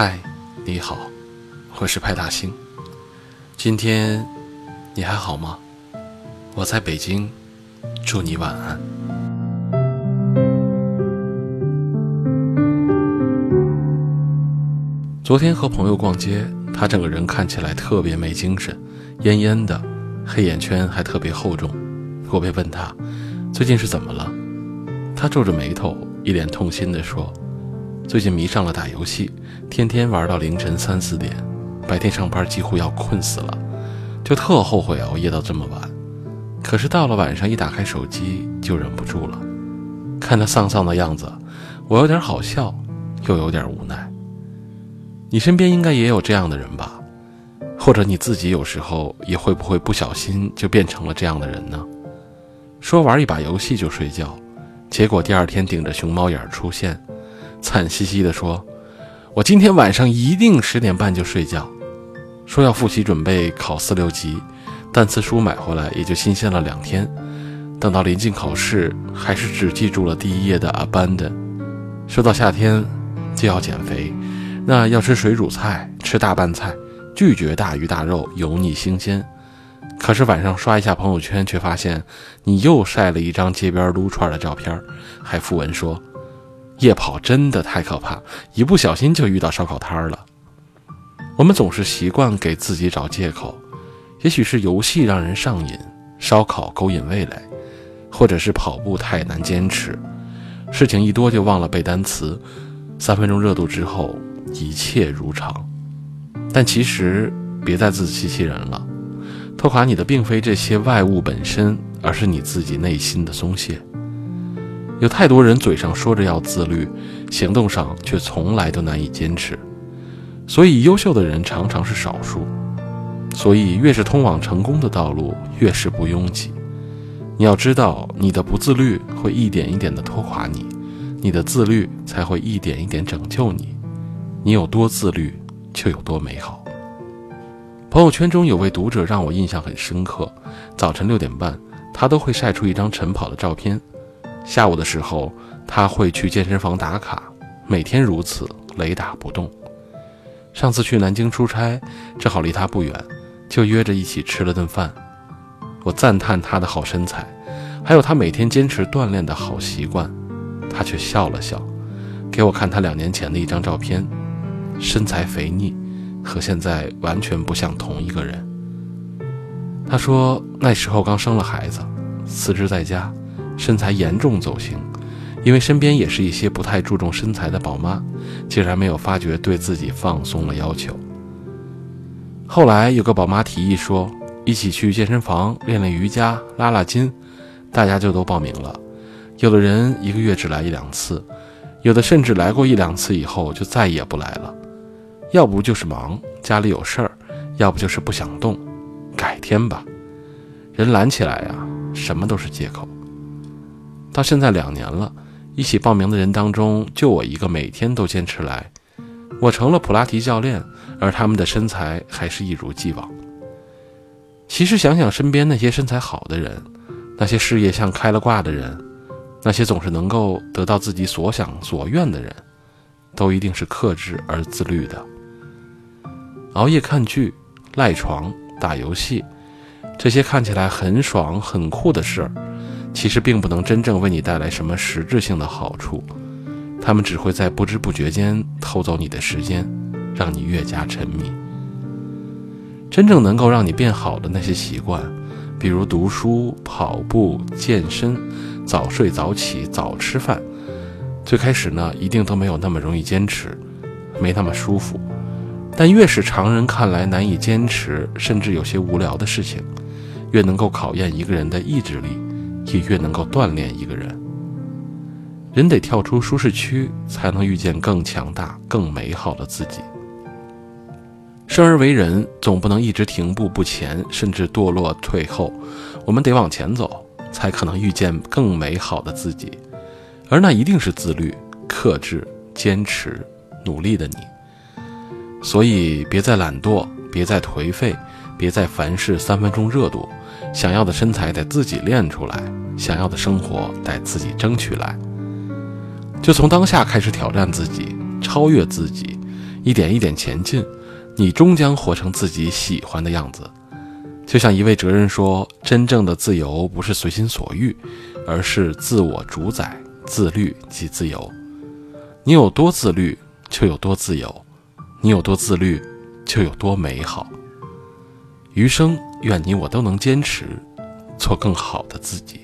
嗨，你好，我是派大星。今天你还好吗？我在北京，祝你晚安。昨天和朋友逛街，他整个人看起来特别没精神，蔫蔫的，黑眼圈还特别厚重。我便问他，最近是怎么了？他皱着眉头，一脸痛心地说：“最近迷上了打游戏，天天玩到凌晨三四点，白天上班几乎要困死了，就特后悔熬夜到这么晚。可是到了晚上，一打开手机就忍不住了。看他丧丧的样子，我有点好笑，又有点无奈。你身边应该也有这样的人吧？或者你自己有时候也会不会不小心就变成了这样的人呢？说玩一把游戏就睡觉。”结果第二天顶着熊猫眼出现，惨兮兮地说：“我今天晚上一定十点半就睡觉。”说要复习准备考四六级，单词书买回来也就新鲜了两天，等到临近考试，还是只记住了第一页的 abandon。说到夏天就要减肥，那要吃水煮菜，吃大拌菜，拒绝大鱼大肉，油腻新鲜。可是晚上刷一下朋友圈，却发现你又晒了一张街边撸串的照片，还附文说：“夜跑真的太可怕，一不小心就遇到烧烤摊了。”我们总是习惯给自己找借口，也许是游戏让人上瘾，烧烤勾引味蕾，或者是跑步太难坚持，事情一多就忘了背单词，三分钟热度之后一切如常。但其实别再自欺欺人了。拖垮你的并非这些外物本身，而是你自己内心的松懈。有太多人嘴上说着要自律，行动上却从来都难以坚持。所以，优秀的人常常是少数。所以，越是通往成功的道路，越是不拥挤。你要知道，你的不自律会一点一点地拖垮你，你的自律才会一点一点拯救你。你有多自律，就有多美好。朋友圈中有位读者让我印象很深刻。早晨六点半，他都会晒出一张晨跑的照片；下午的时候，他会去健身房打卡，每天如此，雷打不动。上次去南京出差，正好离他不远，就约着一起吃了顿饭。我赞叹他的好身材，还有他每天坚持锻炼的好习惯，他却笑了笑，给我看他两年前的一张照片，身材肥腻。和现在完全不像同一个人。他说那时候刚生了孩子，辞职在家，身材严重走形，因为身边也是一些不太注重身材的宝妈，竟然没有发觉对自己放松了要求。后来有个宝妈提议说，一起去健身房练练瑜伽、拉拉筋，大家就都报名了。有的人一个月只来一两次，有的甚至来过一两次以后就再也不来了。要不就是忙，家里有事儿；要不就是不想动，改天吧。人懒起来呀，什么都是借口。到现在两年了，一起报名的人当中，就我一个每天都坚持来。我成了普拉提教练，而他们的身材还是一如既往。其实想想身边那些身材好的人，那些事业像开了挂的人，那些总是能够得到自己所想所愿的人，都一定是克制而自律的。熬夜看剧、赖床、打游戏，这些看起来很爽很酷的事儿，其实并不能真正为你带来什么实质性的好处。他们只会在不知不觉间偷走你的时间，让你越加沉迷。真正能够让你变好的那些习惯，比如读书、跑步、健身、早睡早起、早吃饭，最开始呢，一定都没有那么容易坚持，没那么舒服。但越是常人看来难以坚持，甚至有些无聊的事情，越能够考验一个人的意志力，也越能够锻炼一个人。人得跳出舒适区，才能遇见更强大、更美好的自己。生而为人，总不能一直停步不前，甚至堕落退后。我们得往前走，才可能遇见更美好的自己。而那一定是自律、克制、坚持、努力的你。所以，别再懒惰，别再颓废，别再凡事三分钟热度。想要的身材得自己练出来，想要的生活得自己争取来。就从当下开始挑战自己，超越自己，一点一点前进，你终将活成自己喜欢的样子。就像一位哲人说：“真正的自由不是随心所欲，而是自我主宰、自律即自由。你有多自律，就有多自由；你有多自律，就有多美好。余生，愿你我都能坚持做更好的自己。